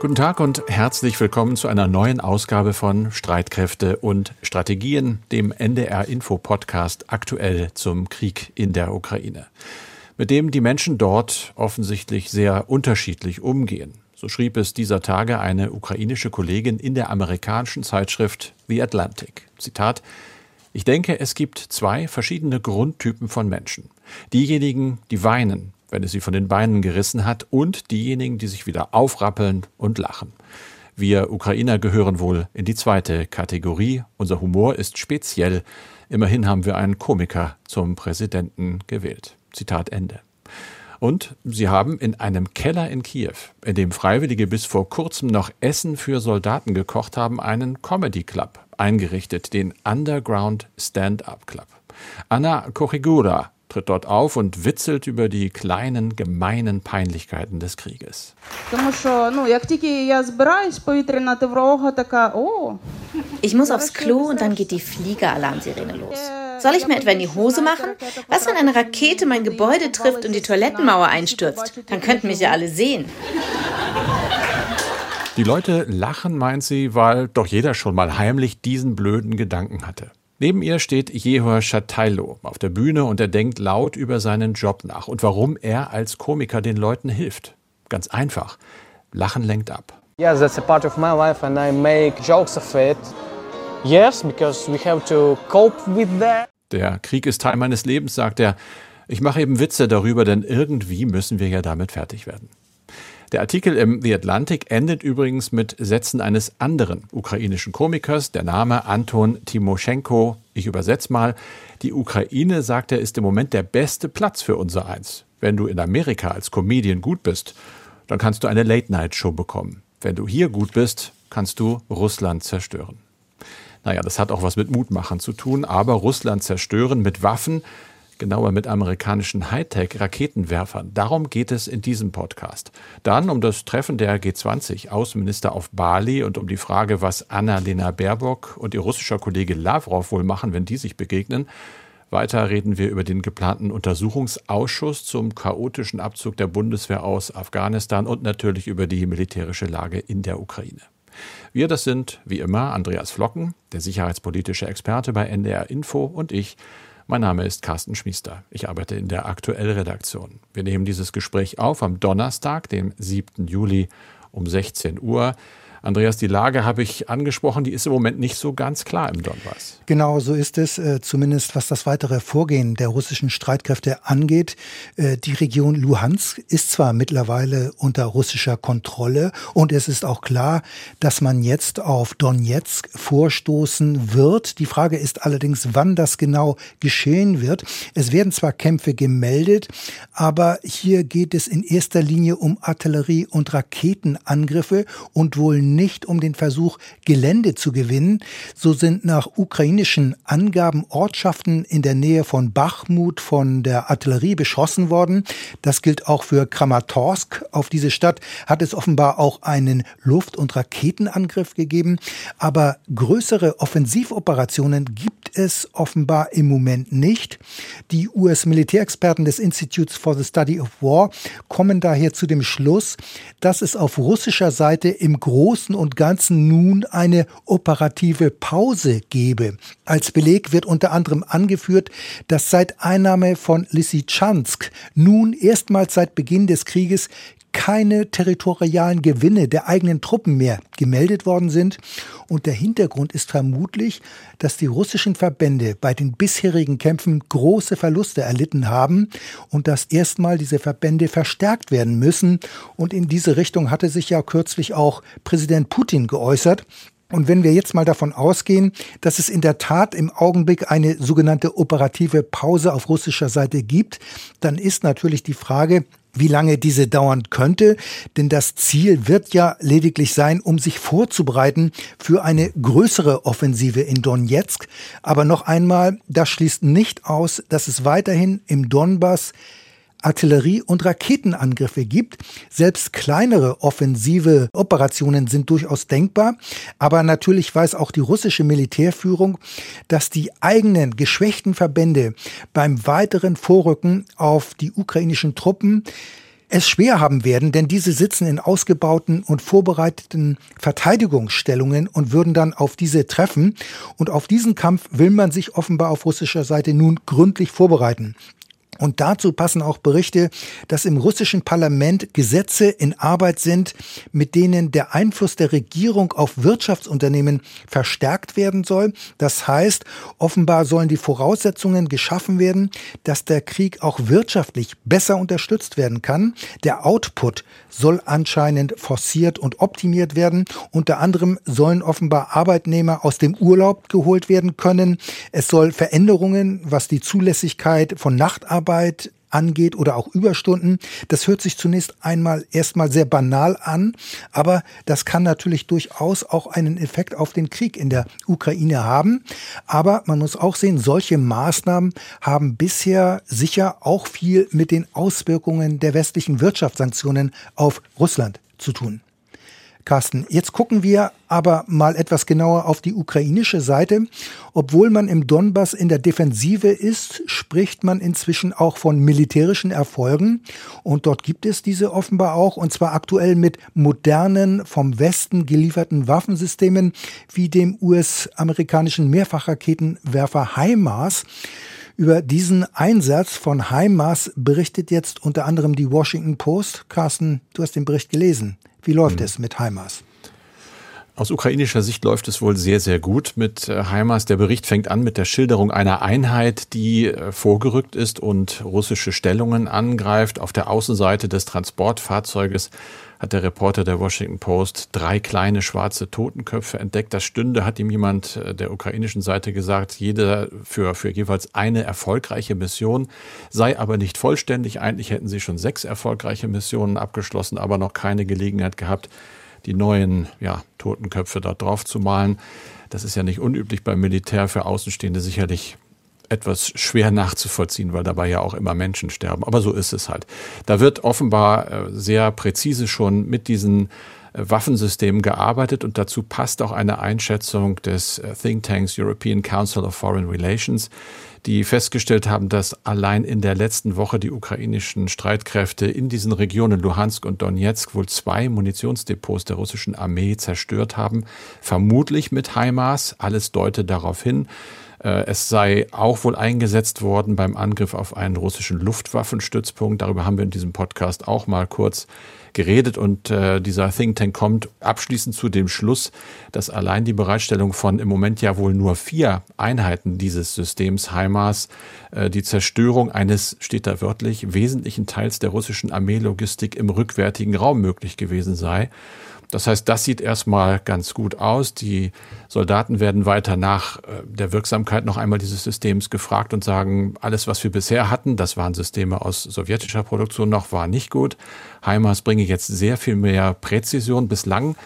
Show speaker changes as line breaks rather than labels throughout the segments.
Guten Tag und herzlich willkommen zu einer neuen Ausgabe von Streitkräfte und Strategien, dem NDR Info Podcast aktuell zum Krieg in der Ukraine, mit dem die Menschen dort offensichtlich sehr unterschiedlich umgehen. So schrieb es dieser Tage eine ukrainische Kollegin in der amerikanischen Zeitschrift The Atlantic. Zitat Ich denke, es gibt zwei verschiedene Grundtypen von Menschen. Diejenigen, die weinen, wenn es sie von den Beinen gerissen hat, und diejenigen, die sich wieder aufrappeln und lachen. Wir Ukrainer gehören wohl in die zweite Kategorie. Unser Humor ist speziell. Immerhin haben wir einen Komiker zum Präsidenten gewählt. Zitat Ende. Und sie haben in einem Keller in Kiew, in dem Freiwillige bis vor kurzem noch Essen für Soldaten gekocht haben, einen Comedy Club eingerichtet, den Underground Stand-Up Club. Anna Kochigura tritt dort auf und witzelt über die kleinen, gemeinen Peinlichkeiten des Krieges.
Ich muss aufs Klo und dann geht die Fliegeralarmsirene los. Soll ich mir etwa in die Hose machen? Was, wenn eine Rakete mein Gebäude trifft und die Toilettenmauer einstürzt? Dann könnten mich ja alle sehen.
Die Leute lachen, meint sie, weil doch jeder schon mal heimlich diesen blöden Gedanken hatte. Neben ihr steht Jehor Shatailo auf der Bühne und er denkt laut über seinen Job nach und warum er als Komiker den Leuten hilft. Ganz einfach. Lachen lenkt ab.
Yes, that's a part of my life and I make jokes of it. Yes, because we have to cope with that.
Der Krieg ist Teil meines Lebens, sagt er. Ich mache eben Witze darüber, denn irgendwie müssen wir ja damit fertig werden. Der Artikel im The Atlantic endet übrigens mit Sätzen eines anderen ukrainischen Komikers, der Name Anton Timoschenko. Ich übersetze mal. Die Ukraine, sagt er, ist im Moment der beste Platz für unser Eins. Wenn du in Amerika als Comedian gut bist, dann kannst du eine Late-Night-Show bekommen. Wenn du hier gut bist, kannst du Russland zerstören. Naja, das hat auch was mit Mutmachen zu tun, aber Russland zerstören mit Waffen, genauer mit amerikanischen Hightech-Raketenwerfern. Darum geht es in diesem Podcast. Dann um das Treffen der G20-Außenminister auf Bali und um die Frage, was Annalena Baerbock und ihr russischer Kollege Lavrov wohl machen, wenn die sich begegnen. Weiter reden wir über den geplanten Untersuchungsausschuss zum chaotischen Abzug der Bundeswehr aus Afghanistan und natürlich über die militärische Lage in der Ukraine. Wir, das sind wie immer Andreas Flocken, der sicherheitspolitische Experte bei NDR Info und ich, mein Name ist Carsten Schmiester. Ich arbeite in der Aktuellredaktion. Wir nehmen dieses Gespräch auf am Donnerstag, dem 7. Juli um 16 Uhr. Andreas, die Lage habe ich angesprochen, die ist im Moment nicht so ganz klar im Donbass.
Genau, so ist es, äh, zumindest was das weitere Vorgehen der russischen Streitkräfte angeht. Äh, die Region Luhansk ist zwar mittlerweile unter russischer Kontrolle und es ist auch klar, dass man jetzt auf Donetsk vorstoßen wird. Die Frage ist allerdings, wann das genau geschehen wird. Es werden zwar Kämpfe gemeldet, aber hier geht es in erster Linie um Artillerie- und Raketenangriffe und wohl nicht um den Versuch, Gelände zu gewinnen. So sind nach ukrainischen Angaben Ortschaften in der Nähe von Bachmut von der Artillerie beschossen worden. Das gilt auch für Kramatorsk. Auf diese Stadt hat es offenbar auch einen Luft- und Raketenangriff gegeben. Aber größere Offensivoperationen gibt es offenbar im Moment nicht. Die US-Militärexperten des Institutes for the Study of War kommen daher zu dem Schluss, dass es auf russischer Seite im Großen und Ganzen nun eine operative Pause gebe. Als Beleg wird unter anderem angeführt, dass seit Einnahme von Lysychansk nun erstmals seit Beginn des Krieges keine territorialen Gewinne der eigenen Truppen mehr gemeldet worden sind. Und der Hintergrund ist vermutlich, dass die russischen Verbände bei den bisherigen Kämpfen große Verluste erlitten haben und dass erstmal diese Verbände verstärkt werden müssen. Und in diese Richtung hatte sich ja kürzlich auch Präsident Putin geäußert. Und wenn wir jetzt mal davon ausgehen, dass es in der Tat im Augenblick eine sogenannte operative Pause auf russischer Seite gibt, dann ist natürlich die Frage, wie lange diese dauern könnte, denn das Ziel wird ja lediglich sein, um sich vorzubereiten für eine größere Offensive in Donetsk. Aber noch einmal, das schließt nicht aus, dass es weiterhin im Donbass Artillerie- und Raketenangriffe gibt. Selbst kleinere offensive Operationen sind durchaus denkbar. Aber natürlich weiß auch die russische Militärführung, dass die eigenen geschwächten Verbände beim weiteren Vorrücken auf die ukrainischen Truppen es schwer haben werden, denn diese sitzen in ausgebauten und vorbereiteten Verteidigungsstellungen und würden dann auf diese treffen. Und auf diesen Kampf will man sich offenbar auf russischer Seite nun gründlich vorbereiten. Und dazu passen auch Berichte, dass im russischen Parlament Gesetze in Arbeit sind, mit denen der Einfluss der Regierung auf Wirtschaftsunternehmen verstärkt werden soll. Das heißt, offenbar sollen die Voraussetzungen geschaffen werden, dass der Krieg auch wirtschaftlich besser unterstützt werden kann. Der Output soll anscheinend forciert und optimiert werden. Unter anderem sollen offenbar Arbeitnehmer aus dem Urlaub geholt werden können. Es soll Veränderungen, was die Zulässigkeit von Nachtarbeit Arbeit angeht oder auch Überstunden. Das hört sich zunächst einmal erstmal sehr banal an, aber das kann natürlich durchaus auch einen Effekt auf den Krieg in der Ukraine haben. Aber man muss auch sehen, solche Maßnahmen haben bisher sicher auch viel mit den Auswirkungen der westlichen Wirtschaftssanktionen auf Russland zu tun. Carsten, jetzt gucken wir aber mal etwas genauer auf die ukrainische Seite. Obwohl man im Donbass in der Defensive ist, spricht man inzwischen auch von militärischen Erfolgen. Und dort gibt es diese offenbar auch, und zwar aktuell mit modernen, vom Westen gelieferten Waffensystemen wie dem US-amerikanischen Mehrfachraketenwerfer HIMARS. Über diesen Einsatz von HIMARS berichtet jetzt unter anderem die Washington Post. Carsten, du hast den Bericht gelesen. Wie läuft mhm. es mit HIMARS?
Aus ukrainischer Sicht läuft es wohl sehr, sehr gut mit äh, HIMARS. Der Bericht fängt an mit der Schilderung einer Einheit, die äh, vorgerückt ist und russische Stellungen angreift. Auf der Außenseite des Transportfahrzeuges hat der Reporter der Washington Post drei kleine schwarze Totenköpfe entdeckt. Das stünde, hat ihm jemand äh, der ukrainischen Seite gesagt, jede für, für jeweils eine erfolgreiche Mission, sei aber nicht vollständig. Eigentlich hätten sie schon sechs erfolgreiche Missionen abgeschlossen, aber noch keine Gelegenheit gehabt, die neuen ja, Totenköpfe dort drauf zu malen. Das ist ja nicht unüblich beim Militär, für Außenstehende sicherlich etwas schwer nachzuvollziehen, weil dabei ja auch immer Menschen sterben. Aber so ist es halt. Da wird offenbar äh, sehr präzise schon mit diesen Waffensystemen gearbeitet und dazu passt auch eine Einschätzung des äh, Think Tanks European Council of Foreign Relations, die festgestellt haben, dass allein in der letzten Woche die ukrainischen Streitkräfte in diesen Regionen Luhansk und Donetsk wohl zwei Munitionsdepots der russischen Armee zerstört haben, vermutlich mit HIMARS. Alles deutet darauf hin. Äh, es sei auch wohl eingesetzt worden beim Angriff auf einen russischen Luftwaffenstützpunkt. Darüber haben wir in diesem Podcast auch mal kurz geredet und äh, dieser Think Tank kommt abschließend zu dem Schluss, dass allein die Bereitstellung von im Moment ja wohl nur vier Einheiten dieses Systems HIMARS äh, die Zerstörung eines, steht da wörtlich, wesentlichen Teils der russischen Armeelogistik im rückwärtigen Raum möglich gewesen sei. Das heißt, das sieht erstmal ganz gut aus. Die Soldaten werden weiter nach äh, der Wirksamkeit noch einmal dieses Systems gefragt und sagen, alles, was wir bisher hatten, das waren Systeme aus sowjetischer Produktion noch, war nicht gut. HIMARS bringe jetzt sehr viel mehr Präzision. Bislang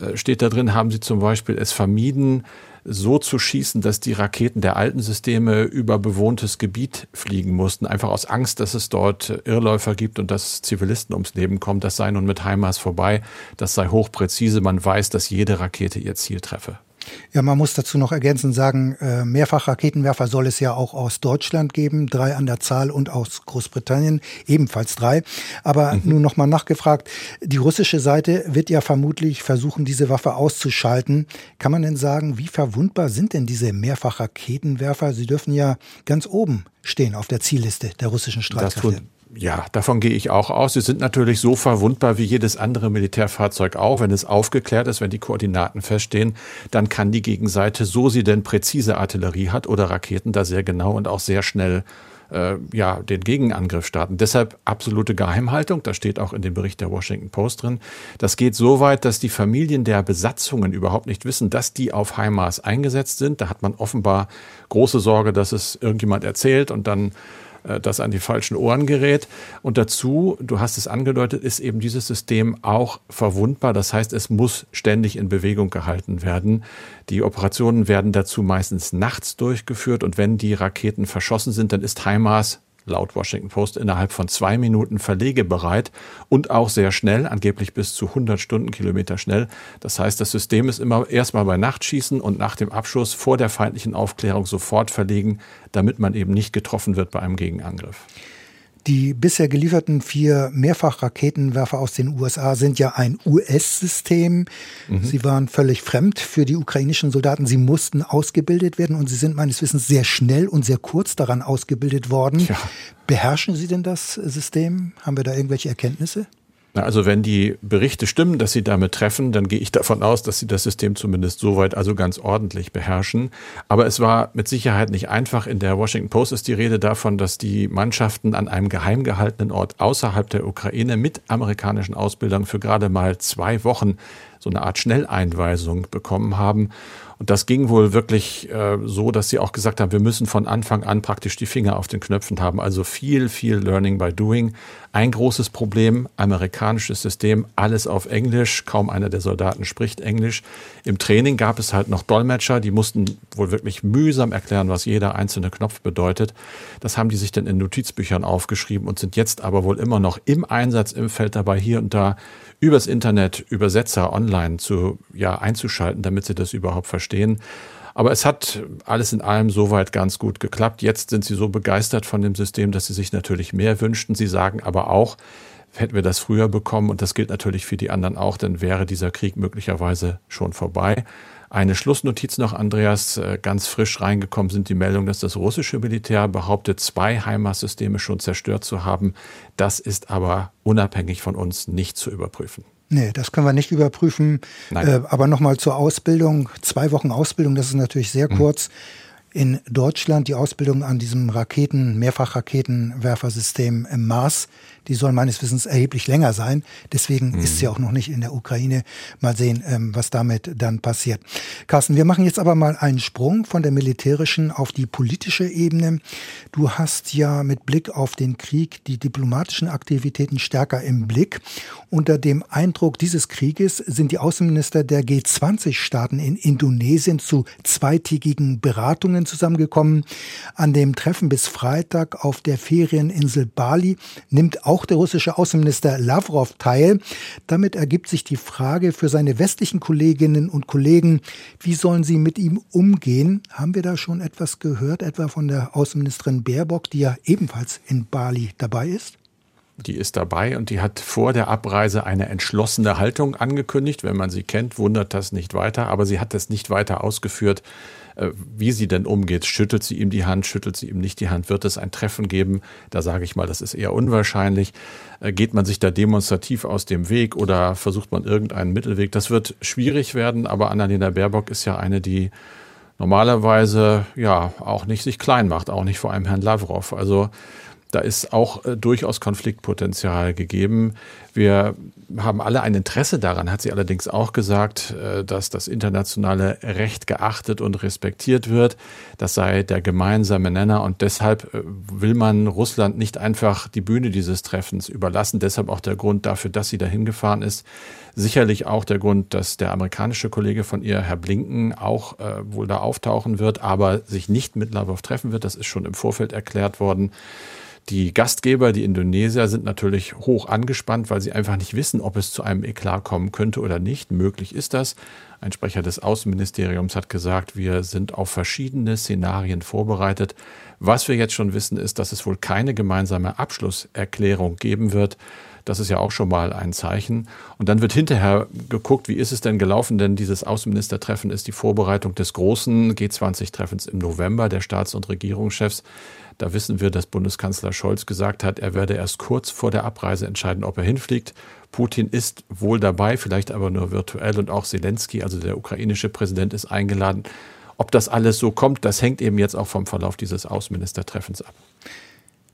äh, steht da drin, haben sie zum Beispiel es vermieden, so zu schießen, dass die Raketen der alten Systeme über bewohntes Gebiet fliegen mussten, einfach aus Angst, dass es dort Irrläufer gibt und dass Zivilisten ums Leben kommen. Das sei nun mit HIMARS vorbei. Das sei hochpräzise. Man weiß, dass jede Rakete ihr Ziel treffe.
Ja, man muss dazu noch ergänzend sagen, äh, Mehrfachraketenwerfer soll es ja auch aus Deutschland geben, drei an der Zahl und aus Großbritannien ebenfalls drei. Aber mhm. nun nochmal nachgefragt, die russische Seite wird ja vermutlich versuchen, diese Waffe auszuschalten. Kann man denn sagen, wie verwundbar sind denn diese Mehrfachraketenwerfer? Sie dürfen ja ganz oben stehen auf der Zielliste der russischen Streitkräfte.
Ja, davon gehe ich auch aus. Sie sind natürlich so verwundbar wie jedes andere Militärfahrzeug auch. Wenn es aufgeklärt ist, wenn die Koordinaten feststehen, dann kann die Gegenseite, so sie denn präzise Artillerie hat oder Raketen, da sehr genau und auch sehr schnell äh, ja, den Gegenangriff starten. Deshalb absolute Geheimhaltung. Das steht auch in dem Bericht der Washington Post drin. Das geht so weit, dass die Familien der Besatzungen überhaupt nicht wissen, dass die auf HIMARS eingesetzt sind. Da hat man offenbar große Sorge, dass es irgendjemand erzählt und dann das an die falschen Ohren gerät. Und dazu, du hast es angedeutet, ist eben dieses System auch verwundbar. Das heißt, es muss ständig in Bewegung gehalten werden. Die Operationen werden dazu meistens nachts durchgeführt und wenn die Raketen verschossen sind, dann ist HIMARS laut Washington Post innerhalb von zwei Minuten verlegebereit und auch sehr schnell, angeblich bis zu 100 Stundenkilometer schnell. Das heißt, das System ist immer erstmal bei Nachtschießen und nach dem Abschuss vor der feindlichen Aufklärung sofort verlegen, damit man eben nicht getroffen wird bei einem Gegenangriff.
Die bisher gelieferten vier Mehrfachraketenwerfer aus den USA sind ja ein US-System. Mhm. Sie waren völlig fremd für die ukrainischen Soldaten. Sie mussten ausgebildet werden und sie sind meines Wissens sehr schnell und sehr kurz daran ausgebildet worden. Ja. Beherrschen Sie denn das System? Haben wir da irgendwelche Erkenntnisse?
Also wenn die Berichte stimmen, dass sie damit treffen, dann gehe ich davon aus, dass sie das System zumindest soweit also ganz ordentlich beherrschen. Aber es war mit Sicherheit nicht einfach. In der Washington Post ist die Rede davon, dass die Mannschaften an einem geheim gehaltenen Ort außerhalb der Ukraine mit amerikanischen Ausbildern für gerade mal zwei Wochen so eine Art Schnelleinweisung bekommen haben. Und das ging wohl wirklich äh, so, dass sie auch gesagt haben, wir müssen von Anfang an praktisch die Finger auf den Knöpfen haben. Also viel, viel Learning by Doing. Ein großes Problem, amerikanisches System, alles auf Englisch. Kaum einer der Soldaten spricht Englisch. Im Training gab es halt noch Dolmetscher, die mussten wohl wirklich mühsam erklären, was jeder einzelne Knopf bedeutet. Das haben die sich dann in Notizbüchern aufgeschrieben und sind jetzt aber wohl immer noch im Einsatz im Feld dabei, hier und da übers Internet Übersetzer online zu, ja, einzuschalten, damit sie das überhaupt verstehen. Aber es hat alles in allem soweit ganz gut geklappt. Jetzt sind sie so begeistert von dem System, dass sie sich natürlich mehr wünschten. Sie sagen aber auch, hätten wir das früher bekommen, und das gilt natürlich für die anderen auch, dann wäre dieser Krieg möglicherweise schon vorbei. Eine Schlussnotiz noch, Andreas, äh, ganz frisch reingekommen sind die Meldungen, dass das russische Militär behauptet, zwei HIMARS-Systeme schon zerstört zu haben. Das ist aber unabhängig von uns nicht zu überprüfen.
Nee, das können wir nicht überprüfen. Äh, aber nochmal zur Ausbildung. Zwei Wochen Ausbildung, das ist natürlich sehr mhm. kurz. In Deutschland die Ausbildung an diesem Raketen, Mehrfachraketenwerfersystem im Mars die soll meines Wissens erheblich länger sein. Deswegen mhm. ist sie auch noch nicht in der Ukraine. Mal sehen, ähm, was damit dann passiert. Carsten, wir machen jetzt aber mal einen Sprung von der militärischen auf die politische Ebene. Du hast ja mit Blick auf den Krieg die diplomatischen Aktivitäten stärker im Blick. Unter dem Eindruck dieses Krieges sind die Außenminister der G20-Staaten in Indonesien zu zweitägigen Beratungen zusammengekommen. An dem Treffen bis Freitag auf der Ferieninsel Bali nimmt auch auch der russische Außenminister Lavrov teil. Damit ergibt sich die Frage für seine westlichen Kolleginnen und Kollegen, wie sollen sie mit ihm umgehen? Haben wir da schon etwas gehört, etwa von der Außenministerin Baerbock, die ja ebenfalls in Bali dabei ist?
Die ist dabei und die hat vor der Abreise eine entschlossene Haltung angekündigt. Wenn man sie kennt, wundert das nicht weiter, aber sie hat das nicht weiter ausgeführt, äh, wie sie denn umgeht. Schüttelt sie ihm die Hand, schüttelt sie ihm nicht die Hand? Wird es ein Treffen geben? Da sage ich mal, das ist eher unwahrscheinlich. Äh, geht man sich da demonstrativ aus dem Weg oder versucht man irgendeinen Mittelweg? Das wird schwierig werden, aber Annalena Baerbock ist ja eine, die normalerweise ja auch nicht sich klein macht, auch nicht vor einem Herrn Lavrov. Also da ist auch äh, durchaus Konfliktpotenzial gegeben. Wir haben alle ein Interesse daran, hat sie allerdings auch gesagt, äh, dass das internationale Recht geachtet und respektiert wird. Das sei der gemeinsame Nenner und deshalb äh, will man Russland nicht einfach die Bühne dieses Treffens überlassen. Deshalb auch der Grund dafür, dass sie dahin gefahren ist. Sicherlich auch der Grund, dass der amerikanische Kollege von ihr, Herr Blinken, auch äh, wohl da auftauchen wird, aber sich nicht mit Lavrov treffen wird. Das ist schon im Vorfeld erklärt worden. Die Gastgeber, die Indonesier, sind natürlich hoch angespannt, weil sie einfach nicht wissen, ob es zu einem Eklat kommen könnte oder nicht. Möglich ist das. Ein Sprecher des Außenministeriums hat gesagt, wir sind auf verschiedene Szenarien vorbereitet. Was wir jetzt schon wissen, ist, dass es wohl keine gemeinsame Abschlusserklärung geben wird. Das ist ja auch schon mal ein Zeichen. Und dann wird hinterher geguckt, wie ist es denn gelaufen? Denn dieses Außenministertreffen ist die Vorbereitung des großen G20-Treffens im November der Staats- und Regierungschefs. Da wissen wir, dass Bundeskanzler Scholz gesagt hat, er werde erst kurz vor der Abreise entscheiden, ob er hinfliegt. Putin ist wohl dabei, vielleicht aber nur virtuell und auch Zelensky, also der ukrainische Präsident, ist eingeladen. Ob das alles so kommt, das hängt eben jetzt auch vom Verlauf dieses Außenministertreffens ab.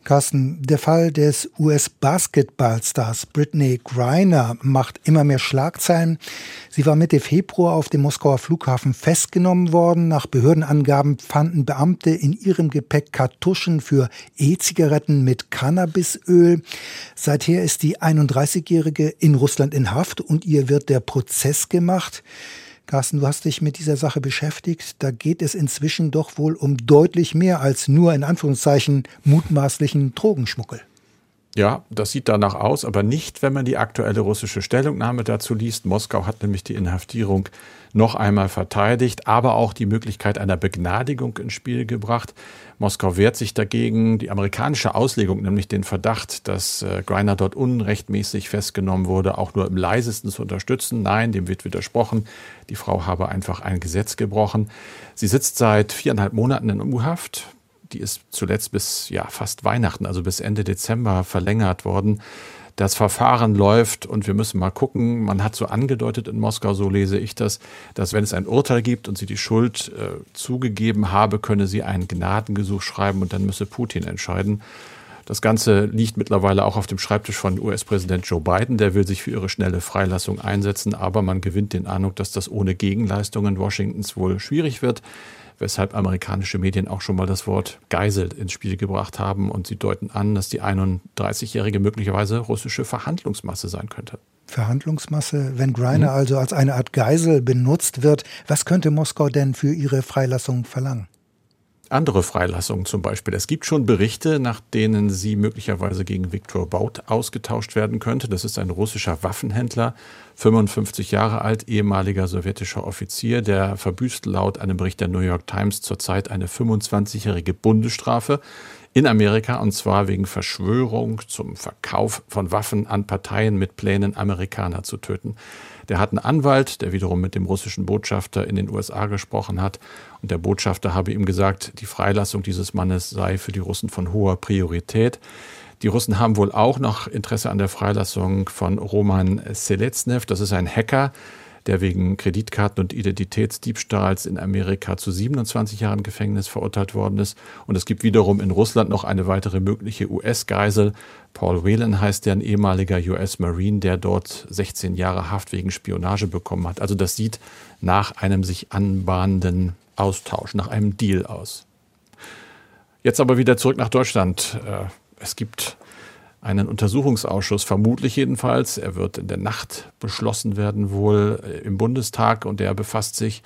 Carsten, der Fall des US-Basketballstars Britney Griner macht immer mehr Schlagzeilen. Sie war Mitte Februar auf dem Moskauer Flughafen festgenommen worden. Nach Behördenangaben fanden Beamte in ihrem Gepäck Kartuschen für E-Zigaretten mit Cannabisöl. Seither ist die 31-Jährige in Russland in Haft und ihr wird der Prozess gemacht. Carsten, du hast dich mit dieser Sache beschäftigt. Da geht es inzwischen doch wohl um deutlich mehr als nur in Anführungszeichen mutmaßlichen Drogenschmuggel.
Ja, das sieht danach aus, aber nicht, wenn man die aktuelle russische Stellungnahme dazu liest. Moskau hat nämlich die Inhaftierung noch einmal verteidigt, aber auch die Möglichkeit einer Begnadigung ins Spiel gebracht. Moskau wehrt sich dagegen. Die amerikanische Auslegung, nämlich den Verdacht, dass äh, Greiner dort unrechtmäßig festgenommen wurde, auch nur im leisesten zu unterstützen. Nein, dem wird widersprochen. Die Frau habe einfach ein Gesetz gebrochen. Sie sitzt seit viereinhalb Monaten in U-Haft die ist zuletzt bis ja fast Weihnachten, also bis Ende Dezember verlängert worden. Das Verfahren läuft und wir müssen mal gucken. Man hat so angedeutet in Moskau, so lese ich das, dass wenn es ein Urteil gibt und sie die Schuld äh, zugegeben habe, könne sie ein Gnadengesuch schreiben und dann müsse Putin entscheiden. Das Ganze liegt mittlerweile auch auf dem Schreibtisch von US-Präsident Joe Biden. Der will sich für ihre schnelle Freilassung einsetzen, aber man gewinnt den Eindruck, dass das ohne Gegenleistungen Washingtons wohl schwierig wird weshalb amerikanische Medien auch schon mal das Wort Geisel ins Spiel gebracht haben und sie deuten an, dass die 31-Jährige möglicherweise russische Verhandlungsmasse sein könnte.
Verhandlungsmasse, wenn Greiner mhm. also als eine Art Geisel benutzt wird, was könnte Moskau denn für ihre Freilassung verlangen?
Andere Freilassungen zum Beispiel. Es gibt schon Berichte, nach denen sie möglicherweise gegen Viktor Baut ausgetauscht werden könnte. Das ist ein russischer Waffenhändler, 55 Jahre alt, ehemaliger sowjetischer Offizier. Der verbüßt laut einem Bericht der New York Times zurzeit eine 25-jährige Bundesstrafe in Amerika und zwar wegen Verschwörung zum Verkauf von Waffen an Parteien mit Plänen, Amerikaner zu töten. Der hat einen Anwalt, der wiederum mit dem russischen Botschafter in den USA gesprochen hat. Und der Botschafter habe ihm gesagt, die Freilassung dieses Mannes sei für die Russen von hoher Priorität. Die Russen haben wohl auch noch Interesse an der Freilassung von Roman Seletsnev. Das ist ein Hacker, der wegen Kreditkarten- und Identitätsdiebstahls in Amerika zu 27 Jahren Gefängnis verurteilt worden ist. Und es gibt wiederum in Russland noch eine weitere mögliche US-Geisel. Paul Whelan heißt der, ein ehemaliger US-Marine, der dort 16 Jahre Haft wegen Spionage bekommen hat. Also das sieht nach einem sich anbahnenden Austausch, nach einem Deal aus. Jetzt aber wieder zurück nach Deutschland. Äh, es gibt einen Untersuchungsausschuss, vermutlich jedenfalls. Er wird in der Nacht beschlossen werden, wohl äh, im Bundestag, und der befasst sich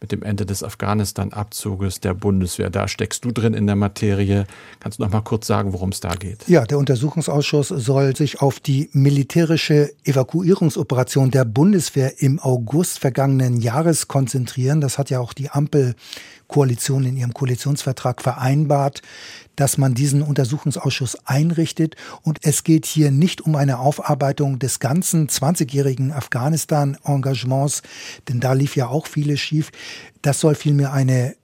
mit dem Ende des Afghanistan-Abzuges der Bundeswehr. Da steckst du drin in der Materie. Kannst du noch mal kurz sagen, worum es da geht?
Ja, der Untersuchungsausschuss soll sich auf die militärische Evakuierungsoperation der Bundeswehr im August vergangenen Jahres konzentrieren. Das hat ja auch die Ampelkoalition in ihrem Koalitionsvertrag vereinbart dass man diesen Untersuchungsausschuss einrichtet. Und es geht hier nicht um eine Aufarbeitung des ganzen 20-jährigen Afghanistan-Engagements, denn da lief ja auch vieles schief. Das soll vielmehr eine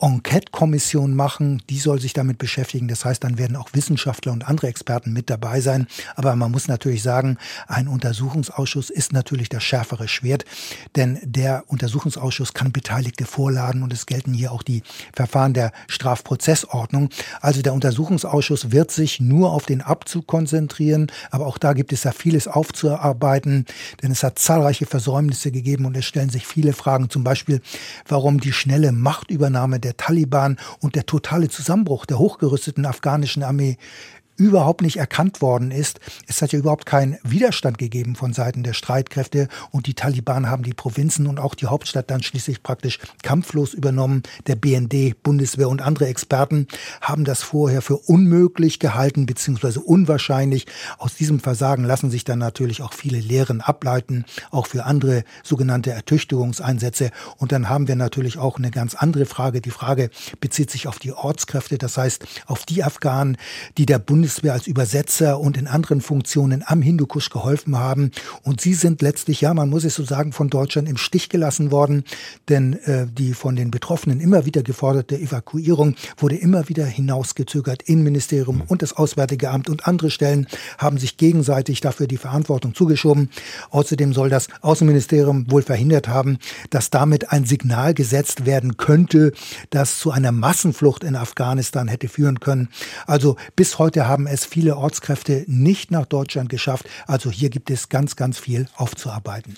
Enquete-Kommission machen, die soll sich damit beschäftigen. Das heißt, dann werden auch Wissenschaftler und andere Experten mit dabei sein. Aber man muss natürlich sagen, ein Untersuchungsausschuss ist natürlich das schärfere Schwert, denn der Untersuchungsausschuss kann Beteiligte vorladen und es gelten hier auch die Verfahren der Strafprozessordnung. Also der Untersuchungsausschuss wird sich nur auf den Abzug konzentrieren, aber auch da gibt es ja vieles aufzuarbeiten, denn es hat zahlreiche Versäumnisse gegeben und es stellen sich viele Fragen, zum Beispiel, warum die schnelle Machtübernahme der der Taliban und der totale Zusammenbruch der hochgerüsteten afghanischen Armee überhaupt nicht erkannt worden ist. Es hat ja überhaupt keinen Widerstand gegeben von Seiten der Streitkräfte und die Taliban haben die Provinzen und auch die Hauptstadt dann schließlich praktisch kampflos übernommen. Der BND, Bundeswehr und andere Experten haben das vorher für unmöglich gehalten bzw. unwahrscheinlich. Aus diesem Versagen lassen sich dann natürlich auch viele Lehren ableiten, auch für andere sogenannte Ertüchtigungseinsätze. Und dann haben wir natürlich auch eine ganz andere Frage. Die Frage bezieht sich auf die Ortskräfte, das heißt auf die Afghanen, die der Bundeswehr Bundeswehr als Übersetzer und in anderen Funktionen am Hindukusch geholfen haben. Und sie sind letztlich, ja, man muss es so sagen, von Deutschland im Stich gelassen worden, denn äh, die von den Betroffenen immer wieder geforderte Evakuierung wurde immer wieder hinausgezögert. Innenministerium und das Auswärtige Amt und andere Stellen haben sich gegenseitig dafür die Verantwortung zugeschoben. Außerdem soll das Außenministerium wohl verhindert haben, dass damit ein Signal gesetzt werden könnte, das zu einer Massenflucht in Afghanistan hätte führen können. Also bis heute haben haben es viele Ortskräfte nicht nach Deutschland geschafft. Also hier gibt es ganz, ganz viel aufzuarbeiten.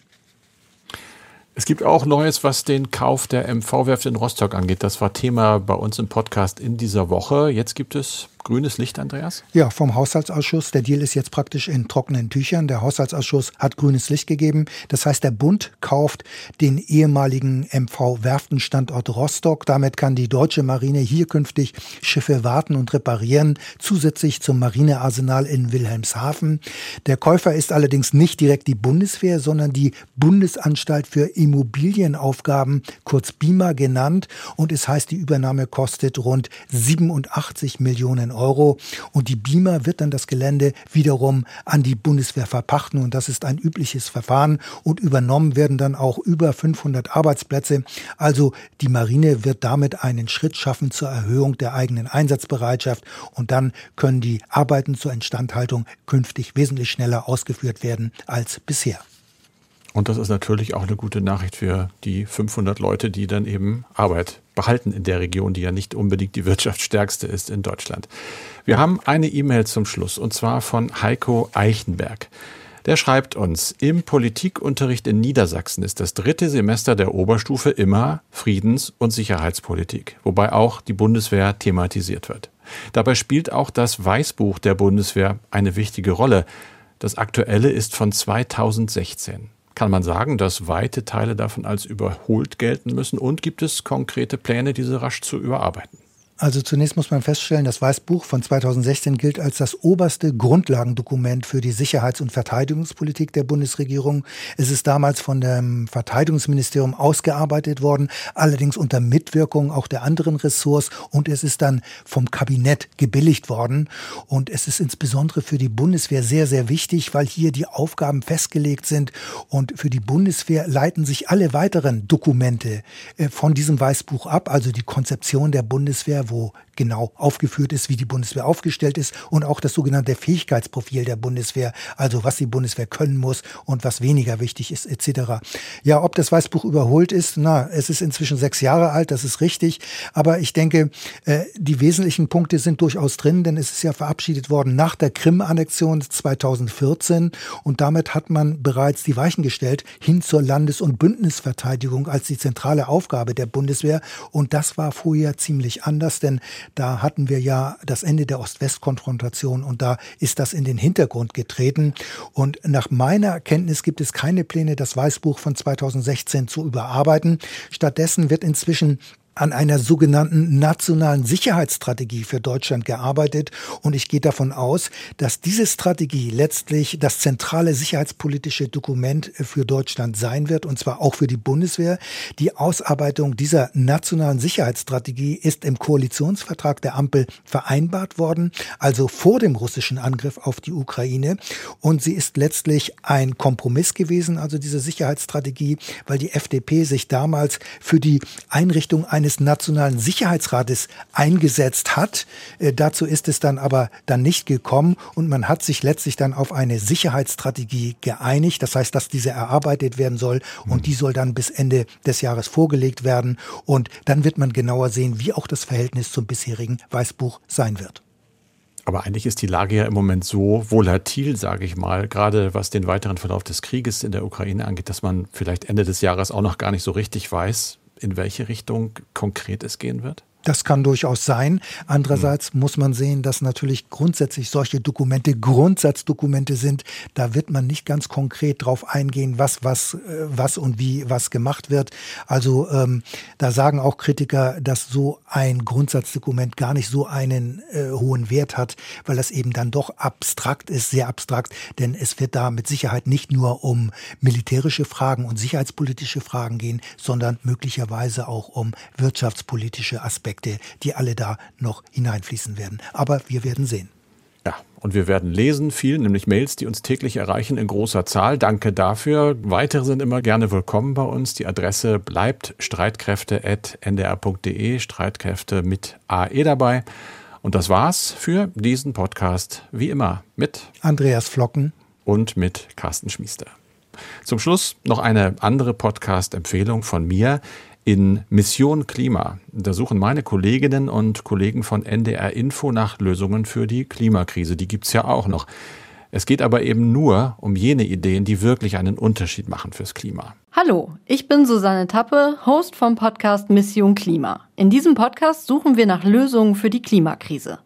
Es gibt auch Neues, was den Kauf der MV-Werft in Rostock angeht. Das war Thema bei uns im Podcast in dieser Woche. Jetzt gibt es grünes Licht, Andreas?
Ja, vom Haushaltsausschuss. Der Deal ist jetzt praktisch in trockenen Tüchern. Der Haushaltsausschuss hat grünes Licht gegeben. Das heißt, der Bund kauft den ehemaligen MV-Werftenstandort Rostock. Damit kann die deutsche Marine hier künftig Schiffe warten und reparieren, zusätzlich zum Marinearsenal in Wilhelmshaven. Der Käufer ist allerdings nicht direkt die Bundeswehr, sondern die Bundesanstalt für Immobilienaufgaben, kurz BIMA genannt. Und es heißt, die Übernahme kostet rund 87 Millionen Euro. Und die BIMA wird dann das Gelände wiederum an die Bundeswehr verpachten. Und das ist ein übliches Verfahren. Und übernommen werden dann auch über 500 Arbeitsplätze. Also die Marine wird damit einen Schritt schaffen zur Erhöhung der eigenen Einsatzbereitschaft. Und dann können die Arbeiten zur Instandhaltung künftig wesentlich schneller ausgeführt werden als bisher.
Und das ist natürlich auch eine gute Nachricht für die 500 Leute, die dann eben Arbeit behalten in der Region, die ja nicht unbedingt die wirtschaftsstärkste ist in Deutschland. Wir haben eine E-Mail zum Schluss und zwar von Heiko Eichenberg. Der schreibt uns, im Politikunterricht in Niedersachsen ist das dritte Semester der Oberstufe immer Friedens- und Sicherheitspolitik, wobei auch die Bundeswehr thematisiert wird. Dabei spielt auch das Weißbuch der Bundeswehr eine wichtige Rolle. Das aktuelle ist von 2016. Kann man sagen, dass weite Teile davon als überholt gelten müssen? Und gibt es konkrete Pläne, diese rasch zu überarbeiten?
Also zunächst muss man feststellen, das Weißbuch von 2016 gilt als das oberste Grundlagendokument für die Sicherheits- und Verteidigungspolitik der Bundesregierung. Es ist damals von dem Verteidigungsministerium ausgearbeitet worden, allerdings unter Mitwirkung auch der anderen Ressorts und es ist dann vom Kabinett gebilligt worden. Und es ist insbesondere für die Bundeswehr sehr, sehr wichtig, weil hier die Aufgaben festgelegt sind und für die Bundeswehr leiten sich alle weiteren Dokumente äh, von diesem Weißbuch ab, also die Konzeption der Bundeswehr, wo genau aufgeführt ist, wie die Bundeswehr aufgestellt ist und auch das sogenannte Fähigkeitsprofil der Bundeswehr, also was die Bundeswehr können muss und was weniger wichtig ist etc. Ja, ob das Weißbuch überholt ist, na, es ist inzwischen sechs Jahre alt, das ist richtig, aber ich denke, äh, die wesentlichen Punkte sind durchaus drin, denn es ist ja verabschiedet worden nach der Krim-Annexion 2014 und damit hat man bereits die Weichen gestellt hin zur Landes- und Bündnisverteidigung als die zentrale Aufgabe der Bundeswehr. Und das war vorher ziemlich anders, denn da hatten wir ja das Ende der Ost-West-Konfrontation und da ist das in den Hintergrund getreten. Und nach meiner Kenntnis gibt es keine Pläne, das Weißbuch von 2016 zu überarbeiten. Stattdessen wird inzwischen an einer sogenannten nationalen Sicherheitsstrategie für Deutschland gearbeitet und ich gehe davon aus, dass diese Strategie letztlich das zentrale sicherheitspolitische Dokument für Deutschland sein wird und zwar auch für die Bundeswehr. Die Ausarbeitung dieser nationalen Sicherheitsstrategie ist im Koalitionsvertrag der Ampel vereinbart worden, also vor dem russischen Angriff auf die Ukraine und sie ist letztlich ein Kompromiss gewesen, also diese Sicherheitsstrategie, weil die FDP sich damals für die Einrichtung eines Nationalen Sicherheitsrates eingesetzt hat. Äh, dazu ist es dann aber dann nicht gekommen und man hat sich letztlich dann auf eine Sicherheitsstrategie geeinigt. Das heißt, dass diese erarbeitet werden soll und mhm. die soll dann bis Ende des Jahres vorgelegt werden und dann wird man genauer sehen, wie auch das Verhältnis zum bisherigen Weißbuch sein wird.
Aber eigentlich ist die Lage ja im Moment so volatil, sage ich mal, gerade was den weiteren Verlauf des Krieges in der Ukraine angeht, dass man vielleicht Ende des Jahres auch noch gar nicht so richtig weiß, in welche Richtung konkret es gehen wird?
Das kann durchaus sein. Andererseits mhm. muss man sehen, dass natürlich grundsätzlich solche Dokumente Grundsatzdokumente sind. Da wird man nicht ganz konkret drauf eingehen, was, was, äh, was und wie was gemacht wird. Also ähm, da sagen auch Kritiker, dass so ein Grundsatzdokument gar nicht so einen äh, hohen Wert hat, weil das eben dann doch abstrakt ist, sehr abstrakt. Denn es wird da mit Sicherheit nicht nur um militärische Fragen und sicherheitspolitische Fragen gehen, sondern möglicherweise auch um wirtschaftspolitische Aspekte. Aspekte, die alle da noch hineinfließen werden. Aber wir werden sehen.
Ja, und wir werden lesen viel, nämlich Mails, die uns täglich erreichen in großer Zahl. Danke dafür. Weitere sind immer gerne willkommen bei uns. Die Adresse bleibt streitkräfte.ndr.de, Streitkräfte mit AE dabei. Und das war's für diesen Podcast, wie immer, mit
Andreas Flocken
und mit Carsten Schmiester. Zum Schluss noch eine andere Podcast-Empfehlung von mir in Mission Klima. Da suchen meine Kolleginnen und Kollegen von NDR Info nach Lösungen für die Klimakrise. Die gibt's ja auch noch. Es geht aber eben nur um jene Ideen, die wirklich einen Unterschied machen fürs Klima.
Hallo, ich bin Susanne Tappe, Host vom Podcast Mission Klima. In diesem Podcast suchen wir nach Lösungen für die Klimakrise.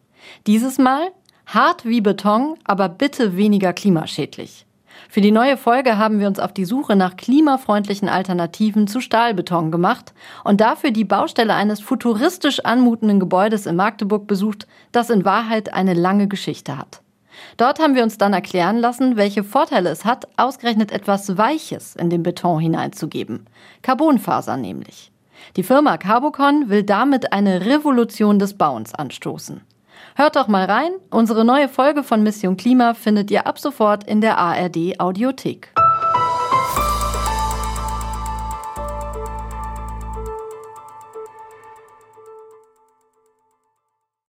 Dieses Mal hart wie Beton, aber bitte weniger klimaschädlich. Für die neue Folge haben wir uns auf die Suche nach klimafreundlichen Alternativen zu Stahlbeton gemacht und dafür die Baustelle eines futuristisch anmutenden Gebäudes in Magdeburg besucht, das in Wahrheit eine lange Geschichte hat. Dort haben wir uns dann erklären lassen, welche Vorteile es hat, ausgerechnet etwas Weiches in den Beton hineinzugeben. Carbonfaser nämlich. Die Firma Carbocon will damit eine Revolution des Bauens anstoßen. Hört doch mal rein. Unsere neue Folge von Mission Klima findet ihr ab sofort in der ARD Audiothek.